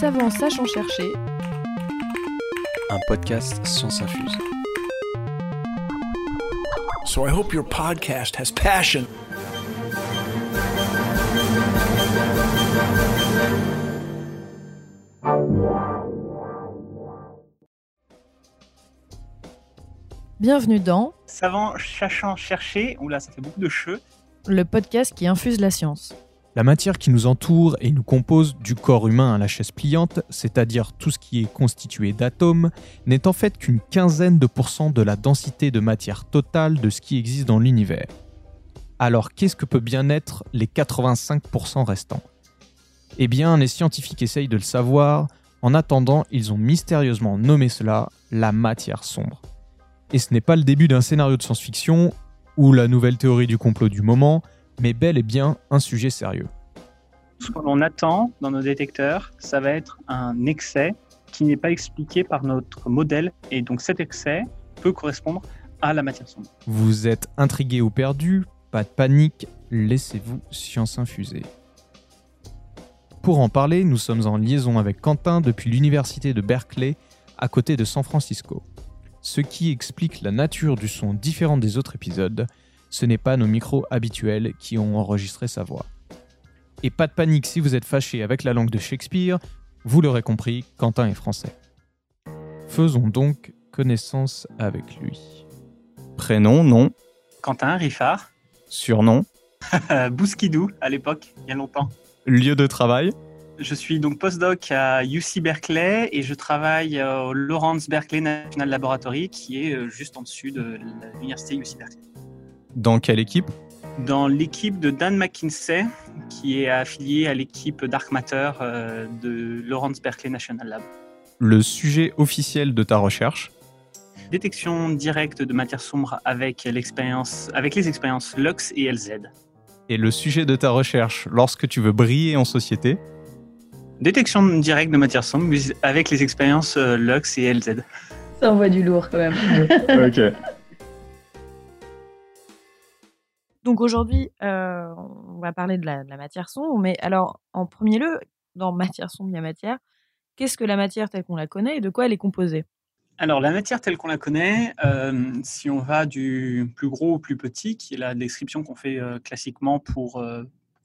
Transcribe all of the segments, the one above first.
Savant sachant chercher. Un podcast Science Infuse. So I hope your podcast has passion. Bienvenue dans Savant cherchant chercher, oula ça fait beaucoup de cheveux, le podcast qui infuse la science. La matière qui nous entoure et nous compose du corps humain à la chaise pliante, c'est-à-dire tout ce qui est constitué d'atomes, n'est en fait qu'une quinzaine de pourcents de la densité de matière totale de ce qui existe dans l'univers. Alors qu'est-ce que peut bien être les 85% restants? Eh bien, les scientifiques essayent de le savoir, en attendant, ils ont mystérieusement nommé cela la matière sombre. Et ce n'est pas le début d'un scénario de science-fiction ou la nouvelle théorie du complot du moment, mais bel et bien un sujet sérieux. Ce que l'on attend dans nos détecteurs, ça va être un excès qui n'est pas expliqué par notre modèle. Et donc cet excès peut correspondre à la matière sombre. Vous êtes intrigué ou perdu? Pas de panique, laissez-vous science infuser. Pour en parler, nous sommes en liaison avec Quentin depuis l'université de Berkeley, à côté de San Francisco. Ce qui explique la nature du son différent des autres épisodes, ce n'est pas nos micros habituels qui ont enregistré sa voix. Et pas de panique si vous êtes fâché avec la langue de Shakespeare, vous l'aurez compris, Quentin est français. Faisons donc connaissance avec lui. Prénom, nom, Quentin Riffard, surnom, Bouskidou à l'époque, il y a longtemps. lieu de travail, Je suis donc postdoc à UC Berkeley et je travaille au Lawrence Berkeley National Laboratory qui est euh, juste en dessus de l'université UC Berkeley. Dans quelle équipe Dans l'équipe de Dan McKinsey qui est affilié à l'équipe Dark Matter euh, de Lawrence Berkeley National Lab. Le sujet officiel de ta recherche Détection directe de matière sombre avec, l'expérience, avec les expériences Lux et LZ. et le sujet de ta recherche lorsque tu veux briller en société Détection directe de matière sombre avec les expériences euh, Lux et LZ. Ça envoie du lourd quand même. Ok. Donc aujourd'hui, euh, on va parler de la, matière sombre, mais alors en premier lieu, dans matière sombre, il y a matière. Qu'est-ce que la matière telle qu'on la connaît et de quoi elle est composée? Alors, la matière telle qu'on la connaît, euh, si on va du plus gros au plus petit, qui est la description qu'on fait euh, classiquement pour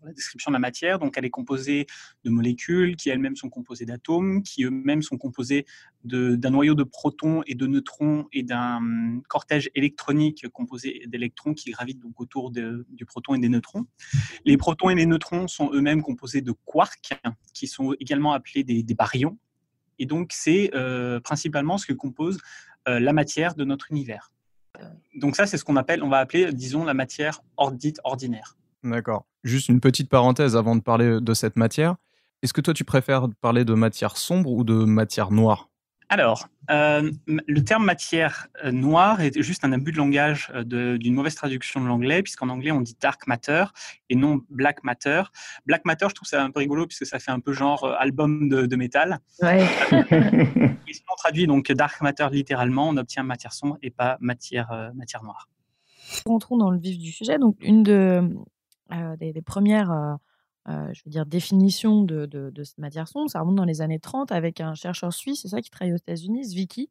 la description de la matière, donc elle est composée de molécules qui elles-mêmes sont composées d'atomes, qui eux-mêmes sont composés d'un noyau de protons et de neutrons et d'un hum, cortège électronique composé d'électrons qui gravitent donc autour de- du proton et des neutrons. Les protons et les neutrons sont eux-mêmes composés de quarks, qui sont également appelés des, baryons. Et donc, c'est euh, principalement ce que compose euh, la matière de notre univers. Donc ça, c'est ce qu'on appelle, on va appeler, disons, la matière dite ordinaire. D'accord. Juste une petite parenthèse avant de parler de cette matière. Est-ce que toi tu préfères parler de matière sombre ou de matière noire? Alors, euh, le terme matière euh, noire est juste un abus de langage euh, d'une mauvaise traduction de l'anglais, puisqu'en anglais on dit dark matter et non black matter. Black matter, je trouve ça un peu rigolo, puisque ça fait un peu genre euh, album de, de métal. Ouais. Et si on traduit donc dark matter littéralement, on obtient matière sombre et pas matière, euh, matière noire. Rentrons dans le vif du sujet. Donc une de, euh, des, premières euh, euh, je veux dire, définitions de, cette matière sombre, ça remonte dans les années 30 avec un chercheur suisse, c'est ça, qui travaille aux États-Unis, Zwicky,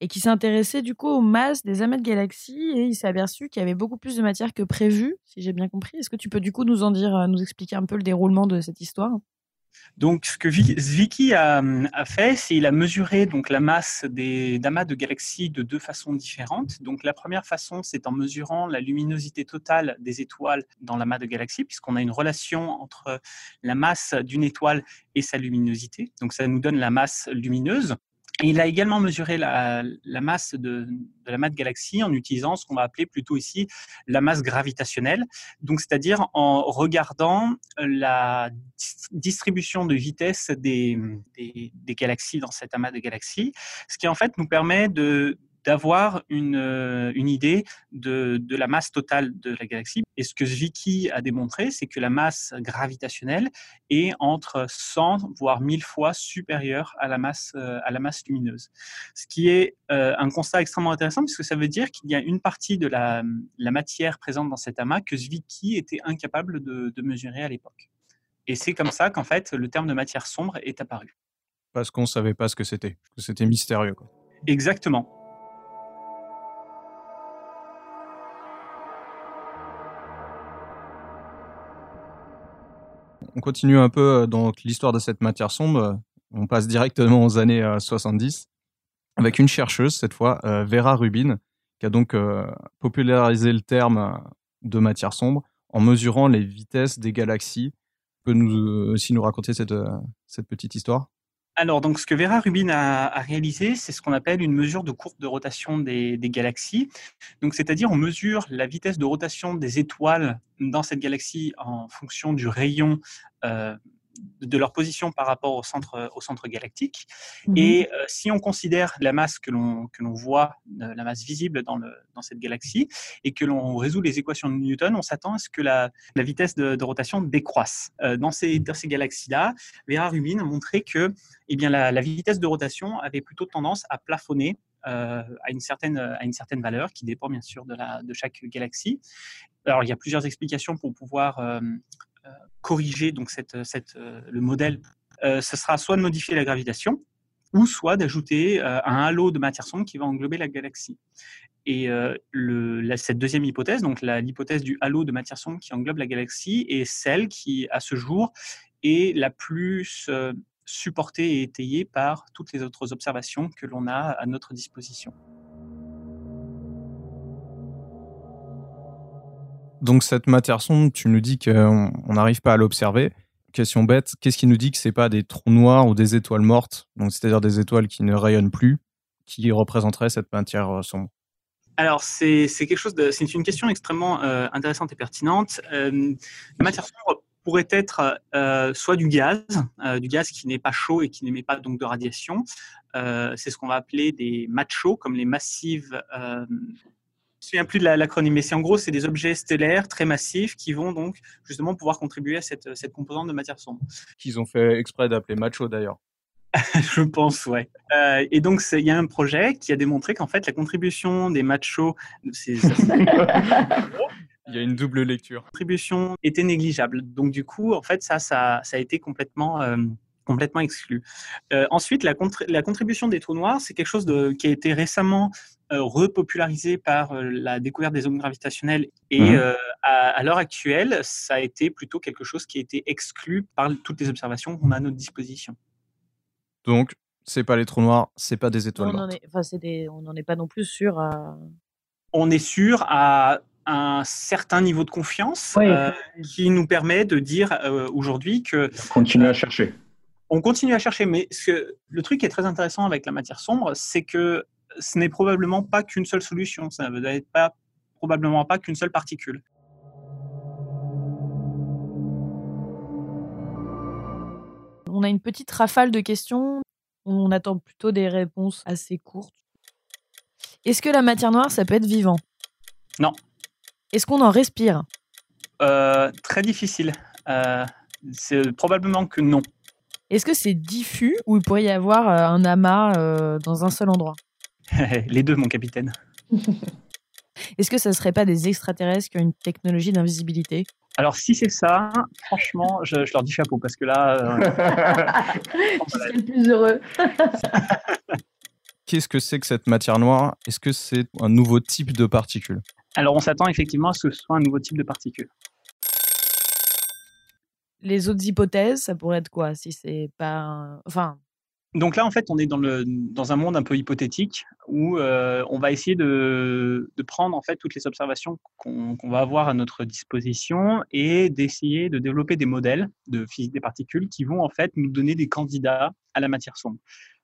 et qui s'est intéressé du coup aux masses des amas de galaxies et il s'est aperçu qu'il y avait beaucoup plus de matière que prévu, si j'ai bien compris. Est-ce que tu peux du coup nous en dire, nous expliquer un peu le déroulement de cette histoire? Donc, ce que Zwicky a, a fait, c'est il a mesuré donc la masse des d'amas de galaxies de deux façons différentes. Donc, la première façon, c'est en mesurant la luminosité totale des étoiles dans l'amas de galaxies, puisqu'on a une relation entre la masse d'une étoile et sa luminosité. Donc, ça nous donne la masse lumineuse. Il a également mesuré la, la masse de, de l'amas de galaxies en utilisant ce qu'on va appeler plutôt ici la masse gravitationnelle. Donc, c'est-à-dire en regardant la dis- distribution de vitesse des, des, des galaxies dans cet amas de galaxies, ce qui en fait nous permet de d'avoir une, euh, une idée de, de la masse totale de la galaxie. Et ce que Zwicky a démontré, c'est que la masse gravitationnelle est entre 100 voire 1000 fois supérieure à la masse, euh, à la masse lumineuse. Ce qui est euh, un constat extrêmement intéressant puisque ça veut dire qu'il y a une partie de la, la matière présente dans cet amas que Zwicky était incapable de, de mesurer à l'époque. Et c'est comme ça qu'en fait le terme de matière sombre est apparu. Parce qu'on savait pas ce que c'était, que c'était mystérieux. Quoi. Exactement. On continue un peu dans l'histoire de cette matière sombre. On passe directement aux années 70 avec une chercheuse, cette fois, Vera Rubin, qui a donc popularisé le terme de matière sombre en mesurant les vitesses des galaxies. Peut nous aussi nous raconter cette petite histoire? Alors, donc, ce que Vera Rubin a, réalisé, c'est ce qu'on appelle une mesure de courbe de rotation des, galaxies. Donc, c'est-à-dire, on mesure la vitesse de rotation des étoiles dans cette galaxie en fonction du rayon euh, de leur position par rapport au centre, au centre galactique. Mmh Et euh, si on considère la masse que l'on, que l'on voit, euh, la masse visible dans, le, dans cette galaxie, et que l'on résout les équations de Newton, on s'attend à ce que la, la vitesse de, rotation décroisse. Euh, dans ces, dans ces galaxies-là, Vera Rubin a montré que eh bien, la, la, vitesse de rotation avait plutôt tendance à plafonner à, une certaine, à une certaine valeur qui dépend bien sûr de, la, de chaque galaxie. Alors, il y a plusieurs explications pour pouvoir corriger donc cette, cette, euh, le modèle, euh, ce sera soit de modifier la gravitation, ou soit d'ajouter euh, un halo de matière sombre qui va englober la galaxie. Et cette deuxième hypothèse, donc l'hypothèse du halo de matière sombre qui englobe la galaxie, est celle qui, à ce jour, est la plus supportée et étayée par toutes les autres observations que l'on a à notre disposition. Donc cette matière sombre, tu nous dis qu'on n'arrive pas à l'observer. Question bête, qu'est-ce qui nous dit que c'est pas des trous noirs ou des étoiles mortes, donc c'est-à-dire des étoiles qui ne rayonnent plus, qui représenteraient cette matière euh, sombre alors, c'est quelque chose c'est une question extrêmement euh, intéressante et pertinente. Euh, la matière sombre pourrait être soit du gaz, du gaz qui n'est pas chaud et qui n'émet pas donc de radiation. c'est ce qu'on va appeler des machos, comme les massives me souviens plus de l'acronyme, mais c'est en gros, c'est des objets stellaires très massifs qui vont donc justement pouvoir contribuer à cette, cette composante de matière sombre. Qu'ils ont fait exprès d'appeler macho d'ailleurs. je pense, ouais. Euh, et donc, il y a un projet qui a démontré qu'en fait, la contribution des machos, il y a une double lecture. Contribution était négligeable. Donc, du coup, en fait, ça, ça, ça a été complètement euh, complètement exclu. Euh, ensuite, la, la, contribution des trous noirs, c'est quelque chose de, qui a été récemment repopularisé par euh, la découverte des ondes gravitationnelles. Et mmh. à, l'heure actuelle, ça a été plutôt quelque chose qui a été exclu par toutes les observations qu'on a à notre disposition. Donc, c'est pas les trous noirs, c'est pas des étoiles on n'en est pas non plus sûr à... On est sûr à un certain niveau de confiance qui nous permet de dire aujourd'hui que... Continuer à chercher on continue à chercher, mais ce, le truc qui est très intéressant avec la matière sombre, c'est que ce n'est probablement pas qu'une seule solution, ça ne être pas probablement pas qu'une seule particule. On a une petite rafale de questions. On attend plutôt des réponses assez courtes. Est-ce que la matière noire, ça peut être vivant? Non. Est-ce qu'on en respire? Euh, Très difficile. Euh, c'est probablement que non. Est-ce que c'est diffus ou il pourrait y avoir euh, un amas euh, dans un seul endroit? Les deux, mon capitaine. Est-ce que ça ne serait pas des extraterrestres qui ont une technologie d'invisibilité? Alors si c'est ça, franchement, je, leur dis chapeau parce que là, euh... tu serais le plus heureux. Qu'est-ce que c'est que cette matière noire? Est-ce que c'est un nouveau type de particule? Alors on s'attend effectivement à ce que ce soit un nouveau type de particule les autres hypothèses, ça pourrait être quoi si c'est pas. Enfin. Donc là, en fait, on est dans, le, dans un monde un peu hypothétique où euh, on va essayer de, de, prendre en fait toutes les observations qu'on va avoir à notre disposition et d'essayer de développer des modèles de physique des particules qui vont en fait nous donner des candidats à la matière sombre.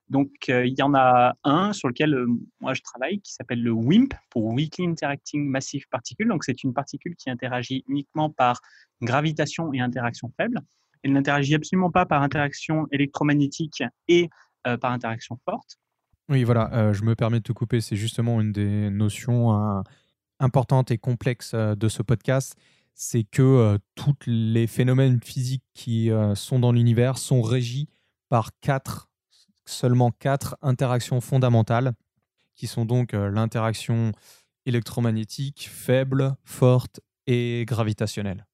Donc, euh, il y en a un sur lequel euh, moi je travaille qui s'appelle le WIMP pour Weakly Interacting Massive Particle. Donc, c'est une particule qui interagit uniquement par gravitation et interaction faible. Elle n'interagit absolument pas par interaction électromagnétique et euh, par interaction forte. Oui, voilà, je me permets de te couper. C'est justement une des notions importantes et complexes de ce podcast. C'est que tous les phénomènes physiques qui sont dans l'univers sont régis par quatre seulement quatre interactions fondamentales, qui sont donc euh, l'interaction électromagnétique, faible, forte et gravitationnelle.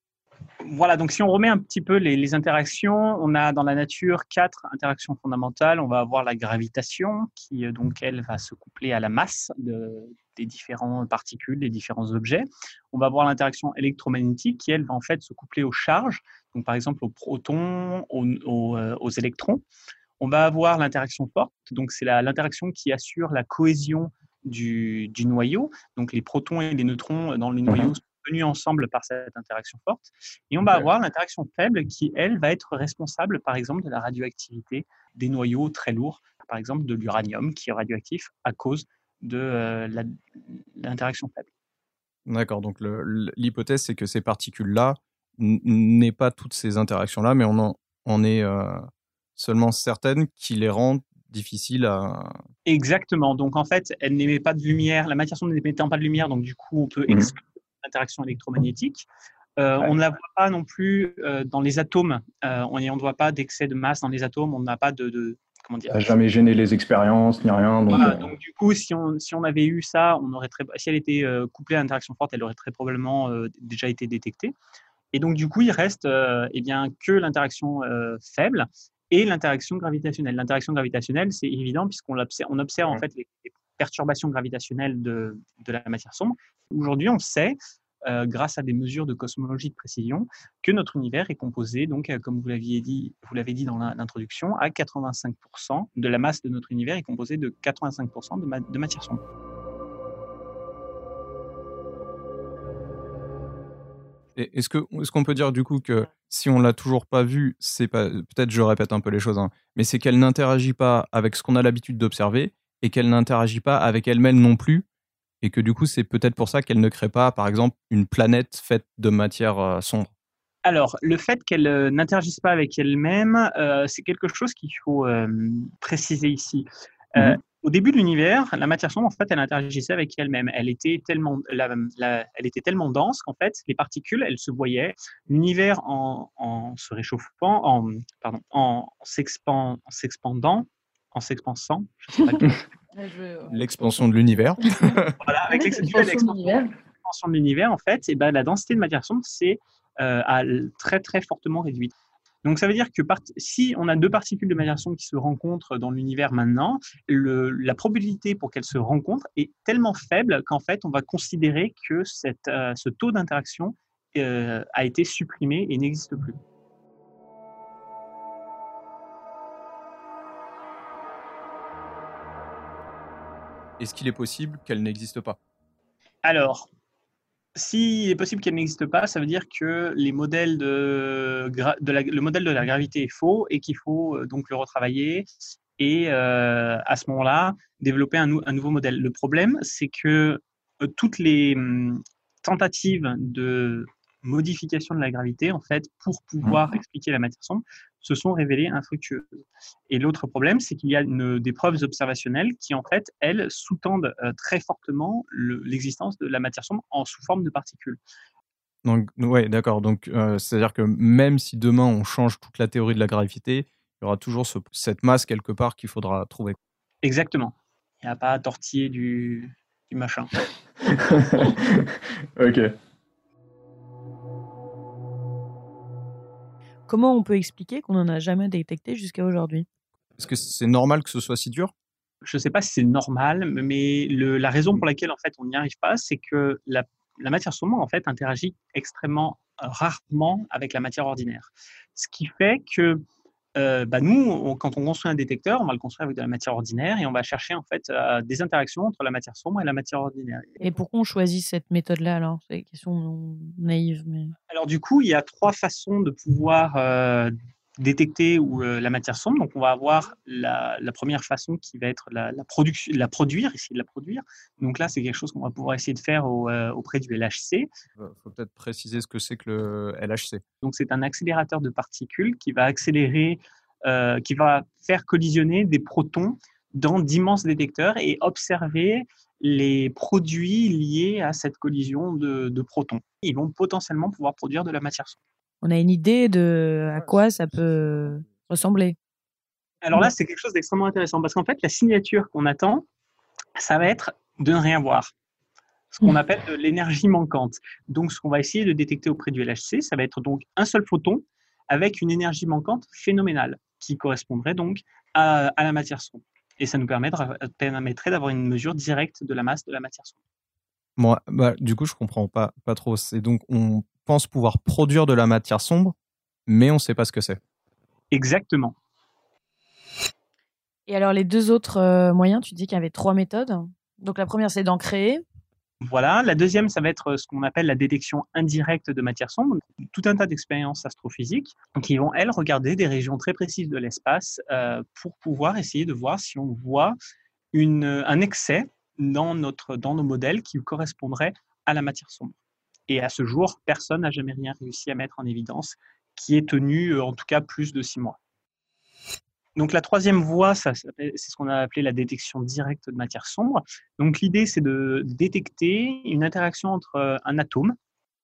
Voilà, donc si on remet un petit peu les, interactions, on a dans la nature quatre interactions fondamentales. On va avoir la gravitation, qui euh, donc elle va se coupler à la masse des différentes particules, des différents objets. On va avoir l'interaction électromagnétique, qui elle va en fait se coupler aux charges, donc par exemple aux protons, aux, euh, électrons. On va avoir l'interaction forte, donc c'est l'interaction qui assure la cohésion du, du, noyau. Donc les protons et les neutrons dans le noyau mhm tenus ensemble par cette interaction forte. Et on va avoir l'interaction faible qui, elle, va être responsable, par exemple, de la radioactivité des noyaux très lourds, par exemple de l'uranium qui est radioactif à cause de euh, l'interaction faible. D'accord, donc l'hypothèse, c'est que ces particules-là n'aient pas toutes ces interactions-là, mais on en, est euh, seulement certaines qui les rendent difficiles à... Exactement, donc en fait, elles n'émettent pas de lumière, la matière sombre n'émettant pas de lumière, donc du coup, on peut mmh interaction électromagnétique. Euh, on ne la voit pas non plus euh, dans les atomes. Euh, on ne voit pas d'excès de masse dans les atomes. On n'a pas de, comment dire? Ça n'a jamais gêné les expériences ni rien. Donc, donc du coup, si on, si on avait eu ça, on aurait très, si elle était couplée à l'interaction forte, elle aurait très probablement déjà été détectée. Et donc du coup, il reste eh bien que l'interaction faible et l'interaction gravitationnelle. L'interaction gravitationnelle, c'est évident puisqu'on observe, on observe en fait les, perturbations gravitationnelles de, de la matière sombre. Aujourd'hui, on sait euh, grâce à des mesures de cosmologie de précision, que notre univers est composé, donc, euh, comme vous l'aviez dit, vous l'avez dit dans l'introduction, à 85% de la masse de notre univers est composée de 85% de, de matière sombre. Est-ce qu'on est peut dire du coup que si on l'a toujours pas vu, c'est pas peut-être je répète un peu les choses, hein, mais c'est qu'elle n'interagit pas avec ce qu'on a l'habitude d'observer et qu'elle n'interagit pas avec elle-même non plus et que du coup, c'est peut-être pour ça qu'elle ne crée pas, par exemple, une planète faite de matière euh, sombre. Alors, le fait qu'elle euh, n'interagisse pas avec elle-même, euh, c'est quelque chose qu'il faut préciser ici. Mhm. Au début de l'univers, la matière sombre, en fait, elle interagissait avec elle-même. Elle était tellement, elle était tellement dense qu'en fait, les particules, elles se voyaient. L'univers, en, se réchauffant, en, pardon, en s'expandant, en s'expansant, L'expansion de l'univers. voilà, avec l'expansion de l'univers, en fait, et ben, la densité de matière sombre c'est euh, très très fortement réduite. Donc ça veut dire que si on a deux particules de matière sombre qui se rencontrent dans l'univers maintenant, le, la probabilité pour qu'elles se rencontrent est tellement faible qu'en fait on va considérer que cette, euh, ce taux d'interaction euh, a été supprimé et n'existe plus. Est-ce qu'il est possible qu'elle n'existe pas? Alors, s'il est possible qu'elle n'existe pas, ça veut dire que le modèle de la gravité est faux et qu'il faut euh, donc le retravailler et euh, à ce moment-là développer un, nouveau modèle. Le problème, c'est que euh, toutes les hum, tentatives de modification de la gravité, en fait, pour pouvoir mmh. expliquer la matière sombre, se sont révélées infructueuses. Et l'autre problème, c'est qu'il y a des preuves observationnelles qui, en fait, elles, sous-tendent euh, très fortement l'existence de la matière sombre en sous forme de particules. Donc, ouais, d'accord. Donc, euh, c'est-à-dire que même si demain on change toute la théorie de la gravité, il y aura toujours cette masse quelque part qu'il faudra trouver. Exactement. Il n'y a pas à tortiller du, du machin. ok. Comment on peut expliquer qu'on n'en a jamais détecté jusqu'à aujourd'hui? Est-ce que c'est normal que ce soit si dur? Je ne sais pas si c'est normal, mais la raison pour laquelle en fait on n'y arrive pas, c'est que la, matière sombre en fait interagit extrêmement euh, rarement avec la matière ordinaire. Ce qui fait que euh, bah nous, quand on construit un détecteur, on va le construire avec de la matière ordinaire et on va chercher en fait euh, des interactions entre la matière sombre et la matière ordinaire. Et pourquoi on choisit cette méthode-là alors? C'est une question naïve. Mais... Alors du coup, il y a trois façons de pouvoir euh, détecter ou la matière sombre. Donc, on va avoir la, première façon qui va être la, production, la produire, essayer de la produire. Donc là, c'est quelque chose qu'on va pouvoir essayer de faire auprès du LHC. Il faut peut-être préciser ce que c'est que le LHC. Donc, c'est un accélérateur de particules qui va accélérer, qui va faire collisionner des protons dans d'immenses détecteurs et observer les produits liés à cette collision de, de protons. Ils vont potentiellement pouvoir produire de la matière sombre on a une idée de à quoi ça peut ressembler. Alors là, c'est quelque chose d'extrêmement intéressant parce qu'en fait, la signature qu'on attend, ça va être de ne rien voir. ce qu'on appelle de l'énergie manquante. Donc, ce qu'on va essayer de détecter auprès du LHC, ça va être donc un seul photon avec une énergie manquante phénoménale qui correspondrait donc à, la matière sombre. Et ça nous permettrait d'avoir une mesure directe de la masse de la matière sombre. Moi, bah, du coup, je comprends pas, pas trop. C'est donc, on pense pouvoir produire de la matière sombre, mais on ne sait pas ce que c'est. Exactement. Et alors, les deux autres euh, moyens, tu dis qu'il y avait trois méthodes. Donc, la première, c'est d'en créer. Voilà. La deuxième, ça va être ce qu'on appelle la détection indirecte de matière sombre. Tout un tas d'expériences astrophysiques qui vont, elles, regarder des régions très précises de l'espace euh, pour pouvoir essayer de voir si on voit une, un excès dans, notre, dans nos modèles qui correspondrait à la matière sombre. Et à ce jour, personne n'a jamais rien réussi à mettre en évidence qui est tenu euh, en tout cas plus de six mois. Donc la troisième voie, c'est ce qu'on a appelé la détection directe de matière sombre. Donc l'idée, c'est de détecter une interaction entre euh, un atome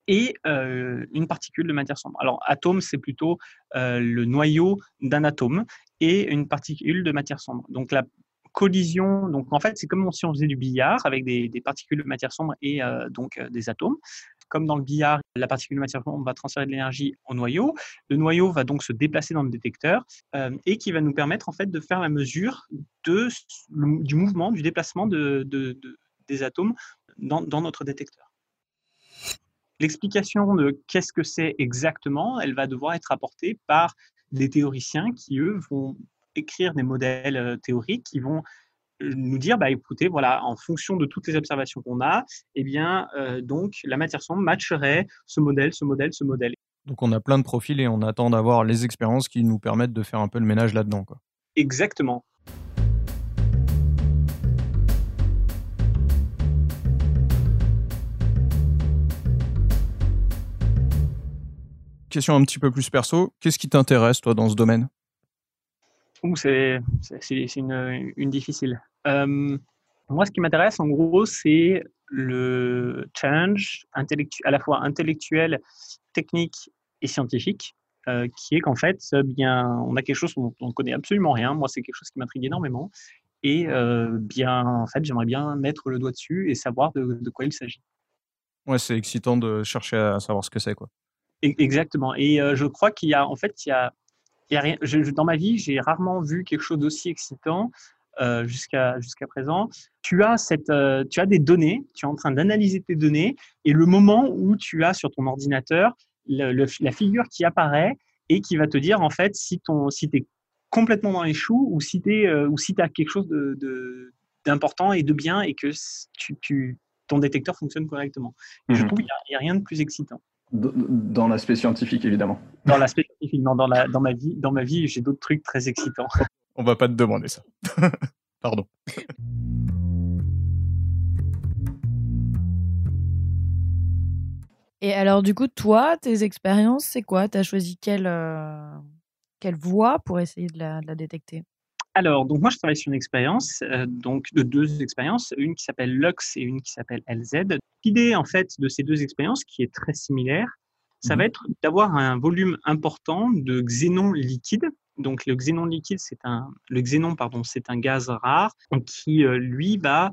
et euh, une particule de matière sombre. Alors atome, c'est plutôt le noyau d'un atome et une particule de matière sombre. Donc la collision, donc en fait, c'est comme si on faisait du billard avec des, particules de matière sombre et donc des atomes comme dans le billard, la particule matière sombre va transférer de l'énergie au noyau. Le noyau va donc se déplacer dans le détecteur euh, et qui va nous permettre en fait de faire la mesure du mouvement, du déplacement de, des atomes dans, dans notre détecteur. L'explication de qu'est-ce que c'est exactement, elle va devoir être apportée par des théoriciens qui, eux, vont écrire des modèles euh, théoriques qui vont nous dire, bah, écoutez, voilà, en fonction de toutes les observations qu'on a, eh bien, euh, donc, la matière sombre matcherait ce modèle, ce modèle, ce modèle. Donc, on a plein de profils et on attend d'avoir les expériences qui nous permettent de faire un peu le ménage là-dedans. Quoi. Exactement. Question un petit peu plus perso, qu'est-ce qui t'intéresse, toi, dans ce domaine? C'est une, une, difficile. Euh, moi, ce qui m'intéresse, en gros, c'est le challenge à la fois intellectuel, technique et scientifique, euh, qui est qu'en fait, bien, on a quelque chose dont on ne connaît absolument rien. Moi, c'est quelque chose qui m'intrigue énormément. Et euh, bien, en fait, j'aimerais bien mettre le doigt dessus et savoir de, de quoi il s'agit. Ouais, c'est excitant de chercher à savoir ce que c'est, quoi. E-, exactement. Et je crois qu'il y a, en fait, il y a rien, dans ma vie, j'ai rarement vu quelque chose d'aussi excitant euh, jusqu'à jusqu'à présent. Tu as, cette, euh, tu as des données, tu es en train d'analyser tes données, et le moment où tu as sur ton ordinateur la figure qui apparaît et qui va te dire en fait si, ton, si tu es complètement dans les choux ou si tu euh, si as quelque chose d'important de, d'important et de bien et que tu, tu, ton détecteur fonctionne correctement. Je mhm. trouve qu'il n'y a, rien de plus excitant. Dans l'aspect scientifique, évidemment. Dans l'aspect scientifique, non, dans, la, dans ma vie, dans ma vie j'ai d'autres trucs très excitants. On va pas te demander ça. Pardon. Et alors, du coup, toi, tes expériences, c'est quoi? Tu as choisi quelle, euh, quelle voie pour essayer de la, de la détecter? Alors, donc moi, je travaille sur une expérience, euh, donc de deux expériences, une qui s'appelle Lux et une qui s'appelle LZ. L'idée, en fait, de ces deux expériences, qui est très similaire, ça va mhm. être d'avoir un volume important de xénon liquide. Donc, le xénon liquide, c'est un, le xénon, pardon, c'est un gaz rare qui, euh, lui, va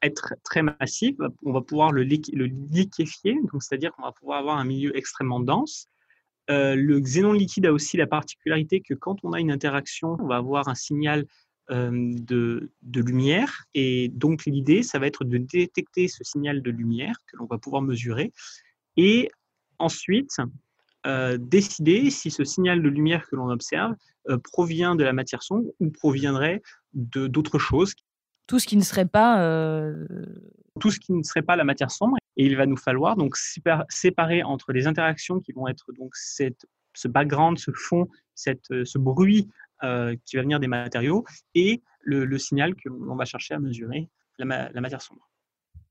être très massif. On va pouvoir le, le liquéfier, donc c'est-à-dire qu'on va pouvoir avoir un milieu extrêmement dense. Euh, le xénon liquide a aussi la particularité que quand on a une interaction, on va avoir un signal euh, de, lumière. Et donc l'idée, ça va être de détecter ce signal de lumière que l'on va pouvoir mesurer. Et ensuite, euh, décider si ce signal de lumière que l'on observe provient de la matière sombre ou proviendrait d'autres choses. Tout ce qui ne serait pas... Tout ce qui ne serait pas la matière sombre. Et il va nous falloir donc séparer entre les interactions qui vont être donc cette, ce background, ce fond, cette, euh, ce bruit euh, qui va venir des matériaux et le, signal que l'on va chercher à mesurer, la, matière sombre.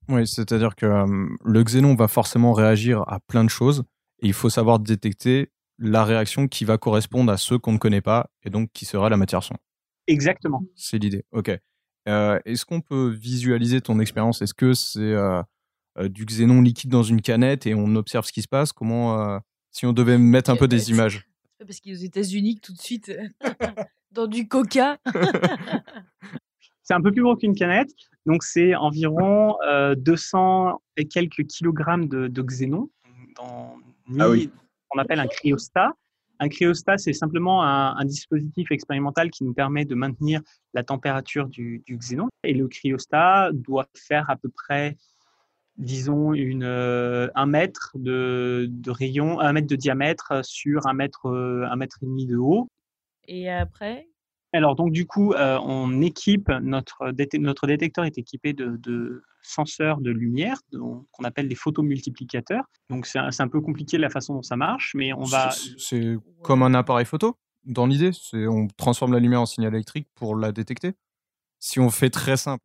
Oui, c'est-à-dire que euh, le xénon va forcément réagir à plein de choses et il faut savoir détecter la réaction qui va correspondre à ceux qu'on ne connaît pas et donc qui sera la matière sombre. Exactement. C'est l'idée. Ok. Est-ce qu'on peut visualiser ton expérience? Est-ce que c'est du xénon liquide dans une canette et on observe ce qui se passe. Comment, euh, si on devait mettre un peu des images? parce qu'il est aux États-Unis tout de suite euh, dans du coca. C'est un peu plus gros qu'une canette. Donc, c'est environ 200 et quelques kilogrammes de, de xénon dans Ah oui. qu'on appelle un cryostat. Un cryostat, c'est simplement un, un dispositif expérimental qui nous permet de maintenir la température du, du xénon. Et le cryostat doit faire à peu près, disons, une, euh, un mètre de, de rayon, un mètre de diamètre sur un mètre, euh, un mètre et demi de haut. Et après? Alors, donc, du coup, euh, on équipe notre, notre détecteur est équipé de, de senseurs de lumière donc, qu'on appelle des photomultiplicateurs. Donc, c'est un, c'est un peu compliqué la façon dont ça marche, mais on va. C'est- C'est comme un appareil photo, dans l'idée. C'est On transforme la lumière en signal électrique pour la détecter. Si on fait très simple.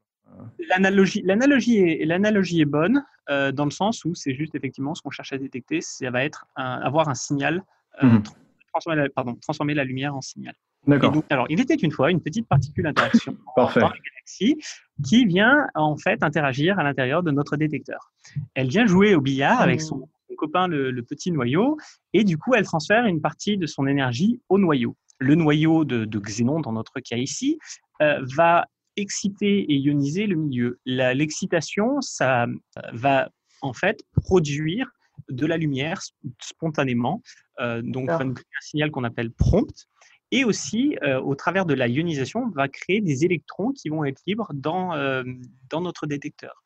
L'analogie, l'analogie est, l'analogie est bonne euh, dans le sens où c'est juste effectivement ce qu'on cherche à détecter, ça va être un- avoir un signal, euh, Mhm. tra- transformer, la, pardon, transformer la lumière en signal. D'accord. donc, alors, il était une fois une petite particule d'interaction dans la galaxie qui vient en fait interagir à l'intérieur de notre détecteur. Elle vient jouer au billard avec son, son copain le, le petit noyau et du coup elle transfère une partie de son énergie au noyau. Le noyau de, de xénon dans notre cas ici euh, va exciter et ioniser le milieu. L'excitation, ça euh, va en fait produire de la lumière sp- spontanément, euh, donc D'accord. va nous créer un signal qu'on appelle prompt. Et aussi, euh, au travers de la ionisation, va créer des électrons qui vont être libres dans, euh, dans notre détecteur.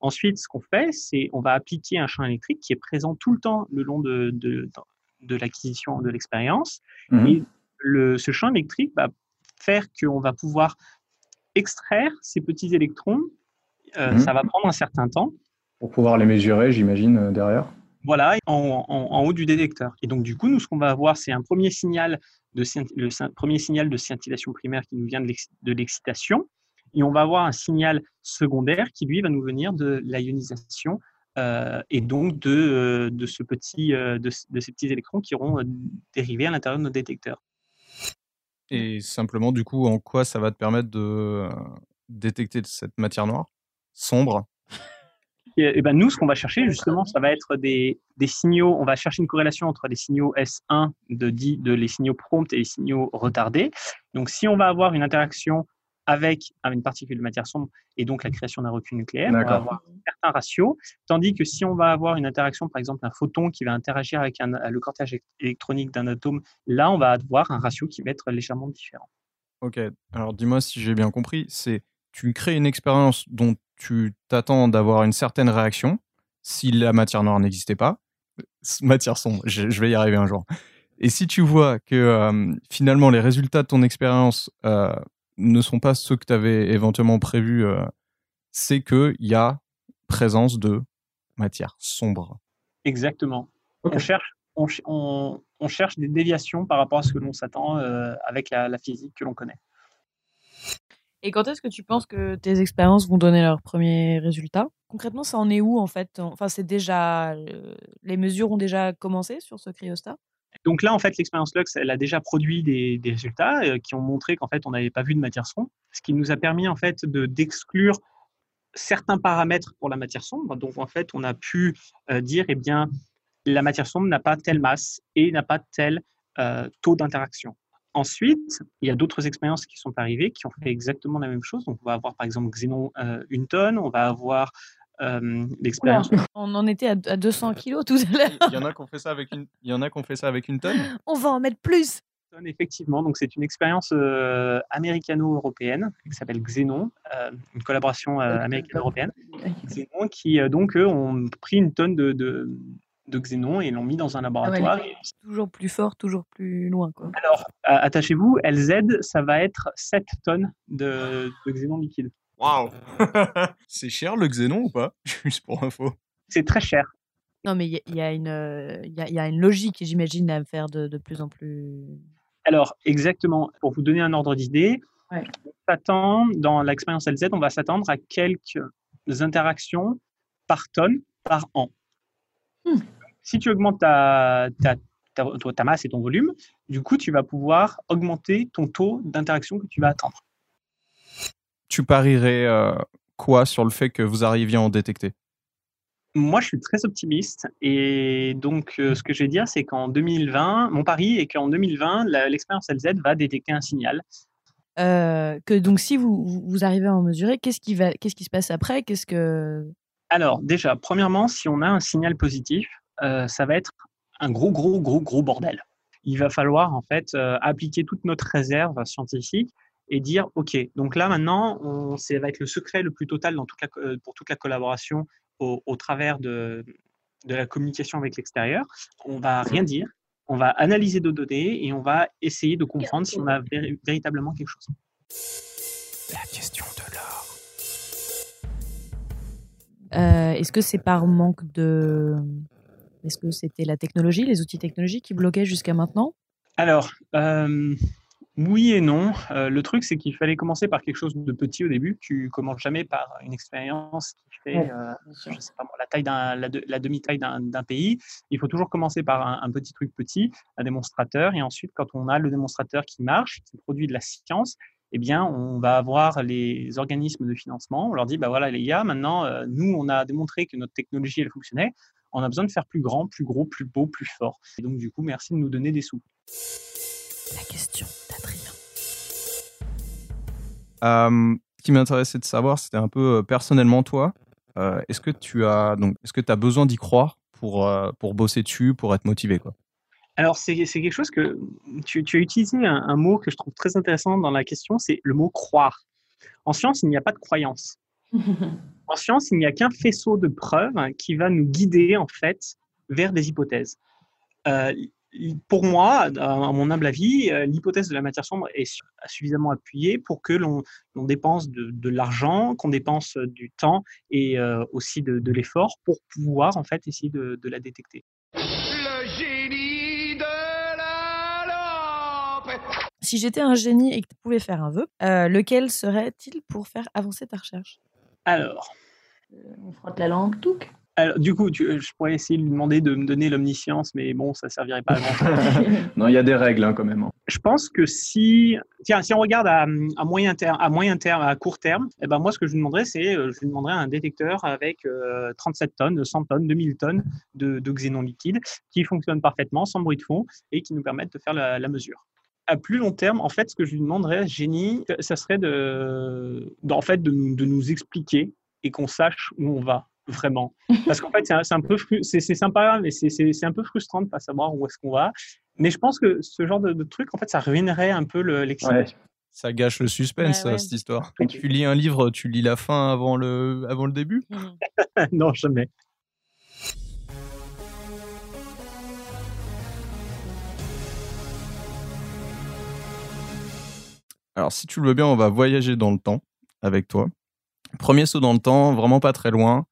Ensuite, ce qu'on fait, c'est on va appliquer un champ électrique qui est présent tout le temps le long de, de, de l'acquisition de l'expérience. Mhm. Et le, ce champ électrique va faire qu'on va pouvoir extraire ces petits électrons. Euh, Mhm. Ça va prendre un certain temps. Pour pouvoir les mesurer, j'imagine, euh, derrière. Voilà, en, en- en haut du détecteur. Et donc, du coup, nous, ce qu'on va avoir, c'est un premier signal de, le premier signal de scintillation primaire qui nous vient de l'ex- de l'excitation. Et on va avoir un signal secondaire qui, lui, va nous venir de la ionisation euh, et donc de, de, ce petit, de, de ces petits électrons qui auront dérivé à l'intérieur de notre détecteur. Et simplement, du coup, en quoi ça va te permettre de détecter cette matière noire sombre? Et, et ben nous, ce qu'on va chercher justement, ça va être des, des signaux. On va chercher une corrélation entre les signaux S1 de, de les signaux prompts et les signaux retardés. Donc, si on va avoir une interaction avec, une particule de matière sombre et donc la création d'un recul nucléaire, on va avoir un certain ratio. Tandis que si on va avoir une interaction, par exemple, un photon qui va interagir avec un, le cortège électronique d'un atome, là, on va avoir un ratio qui va être légèrement différent. Ok, alors dis-moi si j'ai bien compris, c'est tu crées une expérience dont tu t'attends d'avoir une certaine réaction si la matière noire n'existait pas. Matière sombre, je, je vais y arriver un jour. Et si tu vois que euh, finalement les résultats de ton expérience euh, ne sont pas ceux que tu avais éventuellement prévus, euh, c'est qu'il y a présence de matière sombre. Exactement. On, cherche, on, ch- on- on cherche des déviations par rapport à ce que l'on s'attend euh, avec la, la physique que l'on connaît. Et quand est-ce que tu penses que tes expériences vont donner leurs premiers résultats Concrètement, ça en est où en fait? Enfin, c'est déjà euh, les mesures ont déjà commencé sur ce cryostat? Donc là, en fait, l'expérience Lux, elle a déjà produit des, résultats euh, qui ont montré qu'en fait, on n'avait pas vu de matière sombre, ce qui nous a permis en fait de d'exclure certains paramètres pour la matière sombre. Donc en fait, on a pu euh, dire, eh bien, la matière sombre n'a pas telle masse et n'a pas tel euh, taux d'interaction. Ensuite, il y a d'autres expériences qui sont arrivées qui ont fait exactement la même chose. Donc on va avoir par exemple Xénon euh, une tonne, on va avoir euh, l'expérience On en était à, à 200 kilos tout à l'heure. Il y en a qui ont fait ça avec une, il y en a qui ont fait ça avec une tonne. On va en mettre plus. Effectivement. Donc, c'est une expérience euh, américano-européenne qui s'appelle Xénon, euh, une collaboration euh, américano-européenne. Xénon qui, euh, donc, eux, ont pris une tonne de, de, de Xénon et l'ont mis dans un laboratoire. Et- Toujours plus fort, toujours plus loin. Quoi. alors, euh, attachez-vous, LZ, ça va être 7 tonnes de, de Xénon liquide. Waouh C'est cher le xénon ou pas? Juste pour info. C'est très cher. Non, mais il y, a- y euh, il y, a- il y a une logique, j'imagine, à faire de, de plus en plus. Alors, exactement, pour vous donner un ordre d'idée, Ouais. on s'attend, dans l'expérience LZ, on va s'attendre à quelques interactions par tonne par an. Hmm. Si tu augmentes ta, ta, ta, ta masse et ton volume, du coup, tu vas pouvoir augmenter ton taux d'interaction que tu vas attendre. Tu parierais euh, quoi sur le fait que vous arriviez à en détecter? Moi, je suis très optimiste et donc euh, ce que je vais dire, c'est qu'en 2020, mon pari est qu'en 2020, la- l'expérience LZ va détecter un signal. Euh, que donc si vous, vous- vous arrivez à en mesurer, qu'est-ce qui va, qu'est-ce qui se passe après? Qu'est-ce que Alors, déjà, premièrement, si on a un signal positif, euh, ça va être un gros, gros, gros, gros bordel. Il va falloir, en fait, euh, appliquer toute notre réserve scientifique et dire, OK, donc là, maintenant, on, ça va être le secret le plus total dans toute la, co- euh, pour toute la collaboration au, au travers de, de la communication avec l'extérieur. On va rien dire, on va analyser nos données et on va essayer de comprendre si on a véri- véritablement quelque chose. La question de l'or. euh, est-ce que c'est par manque de, est-ce que c'était la technologie, les outils technologiques qui bloquaient jusqu'à maintenant? Alors, euh, oui et non. Euh, le truc, c'est qu'il fallait commencer par quelque chose de petit au début. Tu commences jamais par une expérience qui fait, Ouais, euh, je sais pas la taille d'un, la, de- la demi-taille d'un, d'un pays. Il faut toujours commencer par un, un petit truc petit, un démonstrateur, et ensuite, quand on a le démonstrateur qui marche, qui produit de la science, eh bien, on va avoir les organismes de financement. On leur dit, bah voilà, les gars, maintenant, euh, nous, on a démontré que notre technologie, elle fonctionnait. On a besoin de faire plus grand, plus gros, plus beau, plus fort. Et donc, du coup, merci de nous donner des sous. La question. Euh, ce qui m'intéressait de savoir, c'était un peu euh, personnellement toi. euh, est-ce que tu as donc est-ce que tu as besoin d'y croire pour euh, pour bosser dessus, pour être motivé quoi? Alors, c'est c'est quelque chose que tu, tu as utilisé un, un mot que je trouve très intéressant dans la question, c'est le mot croire. En science, il n'y a pas de croyance. En science, il n'y a qu'un faisceau de preuves qui va nous guider en fait vers des hypothèses. Euh, pour moi, à mon humble avis, euh, l'hypothèse de la matière sombre est su- suffisamment appuyée pour que l'on dépense de, de l'argent, qu'on dépense du temps et euh, aussi de, de l'effort pour pouvoir en fait essayer de, de la détecter. Le génie de la lampe Si j'étais un génie et que tu pouvais faire un vœu, euh, lequel serait-il pour faire avancer ta recherche? Alors, On frotte la lampe, touc. Alors, du coup, tu- je pourrais essayer de lui demander de me donner l'omniscience, mais bon, ça servirait pas à grand chose. non, il y a des règles hein, quand même. hein. Je pense que si, tiens, si on regarde à, à moyen terme, à moyen terme, à court terme, eh ben moi, ce que je lui demanderais, c'est, euh, je lui demanderais un détecteur avec euh, 37 tonnes, 100 tonnes, 2000 tonnes de, de xénon liquide qui fonctionne parfaitement, sans bruit de fond, et qui nous permettent de faire la, la mesure. À plus long terme, en fait, ce que je lui demanderais, génie, ça serait de, en fait, de nous expliquer et qu'on sache où on va vraiment. Parce qu'en fait, c'est un, peu c'est c'est sympa, mais c'est- c'est c'est un peu frustrant de pas savoir où est-ce qu'on va. Mais je pense que ce genre de, de truc, en fait, ça ruinerait un peu le- l'excitation. Ça gâche le suspense Ouais, ouais. cette histoire. Quand tu lis un livre, tu lis la fin avant le avant le début? Non, jamais. Alors, si tu le veux bien, on va voyager dans le temps avec toi. Premier saut dans le temps, vraiment pas très loin.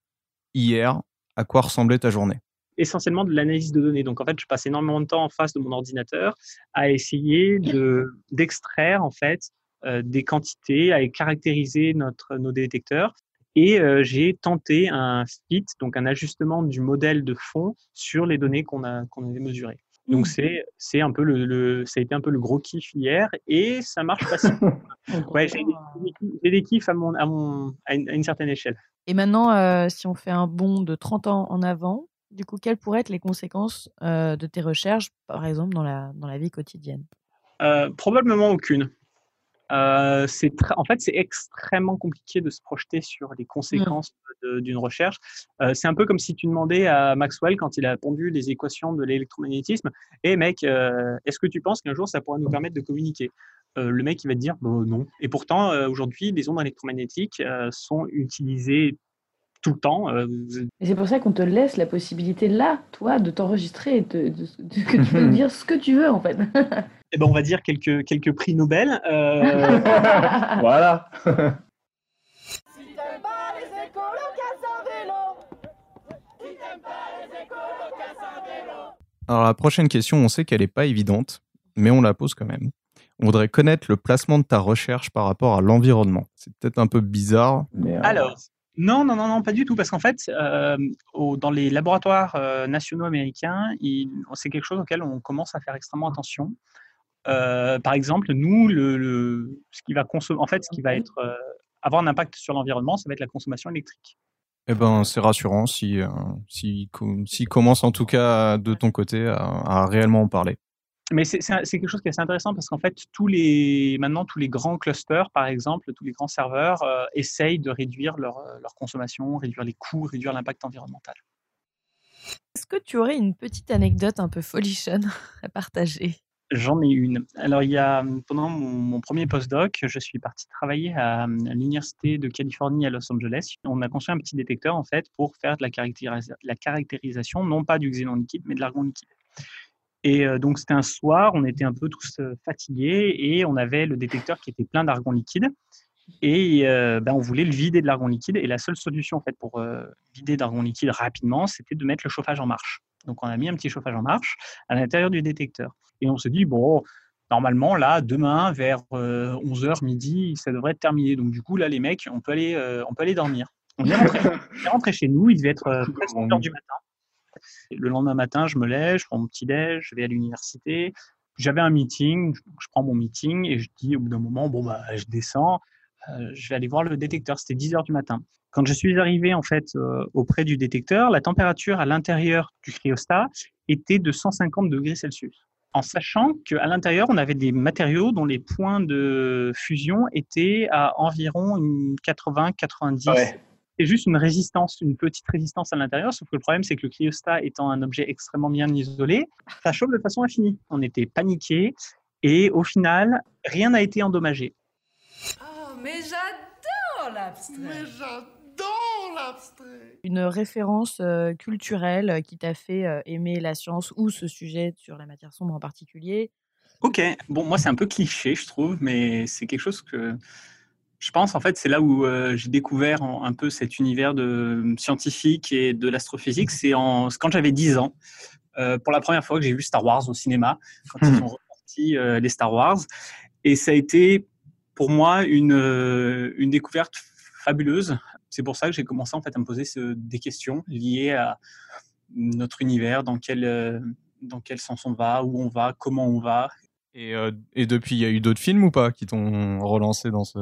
Hier, à quoi ressemblait ta journée? Essentiellement de l'analyse de données. Donc en fait, je passe énormément de temps en face de mon ordinateur à essayer de d'extraire en fait euh, des quantités, à caractériser notre nos détecteurs. Et euh, j'ai tenté un fit, donc un ajustement du modèle de fond sur les données qu'on a qu'on avait mesurées. Donc c'est c'est un peu le, le- ça a été un peu le gros kiff hier et ça marche pas si Ouais, j'ai des, kiffs à mon à mon à une, à une certaine échelle. Et maintenant, euh, si on fait un bond de 30 ans en avant, du coup, quelles pourraient être les conséquences euh, de tes recherches, par exemple, dans la, dans la vie quotidienne? Euh, probablement aucune. Euh, c'est en fait, c'est extrêmement compliqué de se projeter sur les conséquences de- d'une recherche. Euh, c'est un peu comme si tu demandais à Maxwell, quand il a pondu les équations de l'électromagnétisme, et mec, euh, est-ce que tu penses qu'un jour ça pourra nous permettre de communiquer? Le mec, il va te dire bah, non. Et pourtant, aujourd'hui, les ondes électromagnétiques sont utilisées tout le temps. Et c'est pour ça qu'on te laisse la possibilité là, toi, de t'enregistrer, et de, de- de- que tu peux dire ce que tu veux en fait. eh ben, on va dire quelques, quelques prix Nobel. Euh, Voilà. Alors la prochaine question, on sait qu'elle n'est pas évidente, mais on la pose quand même. On voudrait connaître le placement de ta recherche par rapport à l'environnement. C'est peut-être un peu bizarre. Mais, euh, Alors, non, non, non, non, pas du tout, parce qu'en fait, euh, au- dans les laboratoires euh, nationaux américains, c'est quelque chose auquel on commence à faire extrêmement attention. Euh, par exemple, nous, le, le- ce qui va consommer, en fait, ce qui va être euh, avoir un impact sur l'environnement, ça va être la consommation électrique. Eh ben, c'est rassurant si, euh, si, commence en tout cas de ton côté à, à réellement en parler. Mais c'est quelque chose qui est assez intéressant parce qu'en fait, tous les, maintenant, tous les grands clusters, par exemple, tous les grands serveurs euh, essayent de réduire leur, leur consommation, réduire les coûts, réduire l'impact environnemental. Est-ce que tu aurais une petite anecdote un peu folichonne à partager? J'en ai une. Alors, il y a, pendant mon, mon premier postdoc, je suis parti travailler à, l'Université de Californie à Los Angeles. On a construit un petit détecteur, en fait, pour faire de la, caractérisa- la caractérisation, non pas du xénon liquide, mais de l'argon liquide. Et euh, donc, c'était un soir, on était un peu tous euh, fatigués et on avait le détecteur qui était plein d'argon liquide. Et euh, ben, on voulait le vider de l'argon liquide. Et la seule solution, en fait, pour vider d'argon liquide rapidement, c'était de mettre le chauffage en marche. Donc, on a mis un petit chauffage en marche à l'intérieur du détecteur. Et on se dit, bon, normalement, là, demain, vers 11h, midi, ça devrait être terminé. Donc, du coup, là, les mecs, on peut aller, euh, on peut aller dormir. On est rentré, on est rentré chez nous, il devait être euh, presque 11h du matin. Le lendemain matin, je me lève, je prends mon petit déj, je vais à l'université. J'avais un meeting, je prends mon meeting et je dis au bout d'un moment, bon, bah, je descends, euh, je vais aller voir le détecteur. C'était 10 heures du matin. Quand je suis arrivé en fait euh, auprès du détecteur, la température à l'intérieur du cryostat était de 150 degrés Celsius. En sachant qu'à l'intérieur, on avait des matériaux dont les points de fusion étaient à environ 80-90. Ouais. C'est juste une résistance, une petite résistance à l'intérieur. Sauf que le problème, c'est que le cryostat étant un objet extrêmement bien isolé, ça chauffe de façon infinie. On était paniqués et au final, rien n'a été endommagé. Oh, mais j'adore l'abstrait. Mais j'adore l'abstrait. Une référence euh, culturelle euh, qui t'a fait euh, aimer la science ou ce sujet sur la matière sombre en particulier Ok, bon, moi c'est un peu cliché, je trouve, mais c'est quelque chose que je pense, en fait, c'est là où euh, j'ai découvert en- un peu cet univers de scientifique et de l'astrophysique. C'est quand j'avais 10 ans, euh, pour la première fois que j'ai vu Star Wars au cinéma, quand ils ont ressorti euh, les Star Wars. Et ça a été pour moi une, euh, une découverte fabuleuse. C'est pour ça que j'ai commencé en fait à me poser ce- des questions liées à notre univers, dans quel, euh, dans quel sens on va, où on va, comment on va. Et, euh, et depuis, il y a eu d'autres films ou pas qui t'ont relancé dans ce?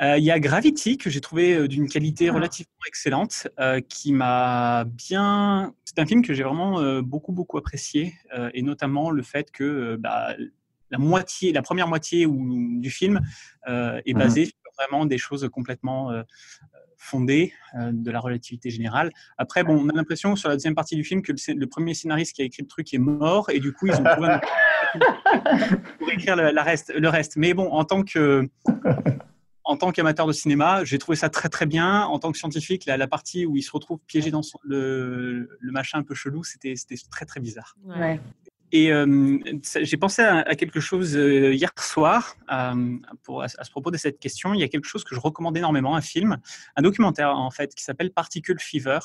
Euh, Il y a Gravity que j'ai trouvé d'une qualité relativement excellente, euh, qui m'a bien. C'est un film que j'ai vraiment euh, beaucoup beaucoup apprécié, euh, et notamment le fait que euh, bah, la moitié, la première moitié ou, du film euh, est Mhm. basée sur vraiment des choses complètement euh, fondées euh, de la relativité générale. Après, bon, on a l'impression sur la deuxième partie du film que le, premier scénariste qui a écrit le truc est mort, et du coup ils ont trouvé un pour écrire le, reste. Mais bon, en tant que en tant qu'amateur de cinéma, j'ai trouvé ça très très bien. En tant que scientifique, la, partie où il se retrouve piégé dans le, le machin un peu chelou, c'était très très bizarre. Ouais. Et euh, j'ai pensé à, à quelque chose euh, hier soir euh, pour, à, à ce propos de cette question. Il y a quelque chose que je recommande énormément, un film, un documentaire en fait qui s'appelle Particle Fever,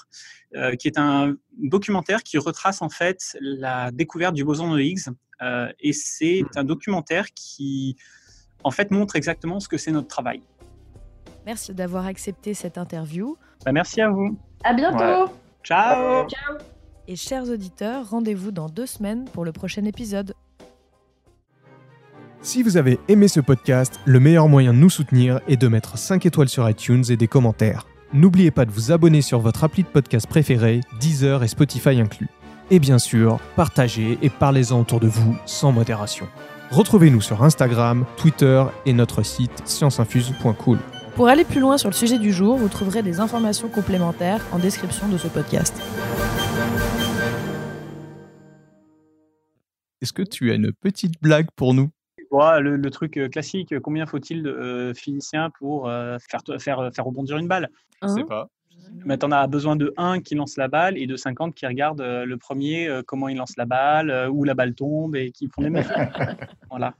euh, qui est un documentaire qui retrace en fait la découverte du boson de Higgs. Euh, et c'est un documentaire qui en fait montre exactement ce que c'est notre travail. Merci d'avoir accepté cette interview. Bah, merci à vous. À bientôt. Ouais. Ciao. Ciao. Et chers auditeurs, rendez-vous dans deux semaines pour le prochain épisode. Si vous avez aimé ce podcast, le meilleur moyen de nous soutenir est de mettre 5 étoiles sur iTunes et des commentaires. N'oubliez pas de vous abonner sur votre appli de podcast préféré, Deezer et Spotify inclus. Et bien sûr, partagez et parlez-en autour de vous sans modération. Retrouvez-nous sur Instagram, Twitter et notre site scienceinfuse.cool. Pour aller plus loin sur le sujet du jour, vous trouverez des informations complémentaires en description de ce podcast. Est-ce que tu as une petite blague pour nous? Ouais, le, le truc euh, classique, combien faut-il de euh, physiciens pour euh, faire, faire, faire rebondir une balle? Je sais pas. Mais t'en as besoin de 1 qui lance la balle et de 50 qui regardent euh, le premier, euh, comment il lance la balle, euh, où la balle tombe et qui font des mesures. voilà.